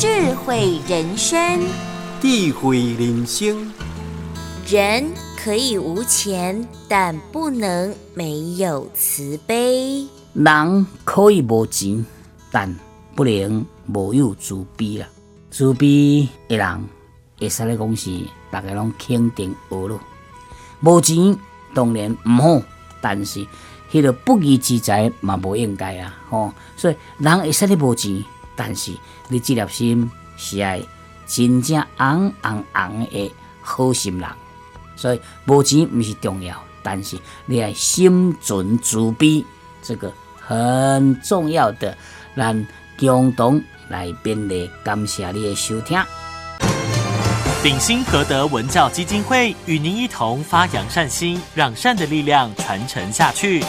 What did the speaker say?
智慧人生，智慧人生。人可以无钱，但不能没有慈悲；人可以无钱，但不能没有慈悲啦。慈悲的人，会使咧讲是大家拢肯定学咯。无钱当然毋好，但是迄个不义之财嘛无应该啊！吼，所以人会使咧无钱，但是你这粒心是爱真正红红红的好心人。所以无钱毋是重要，但是你爱心存慈悲，这个很重要的。咱共同来勉励，感谢你的收听。鼎新和德文教基金会与您一同发扬善心，让善的力量传承下去。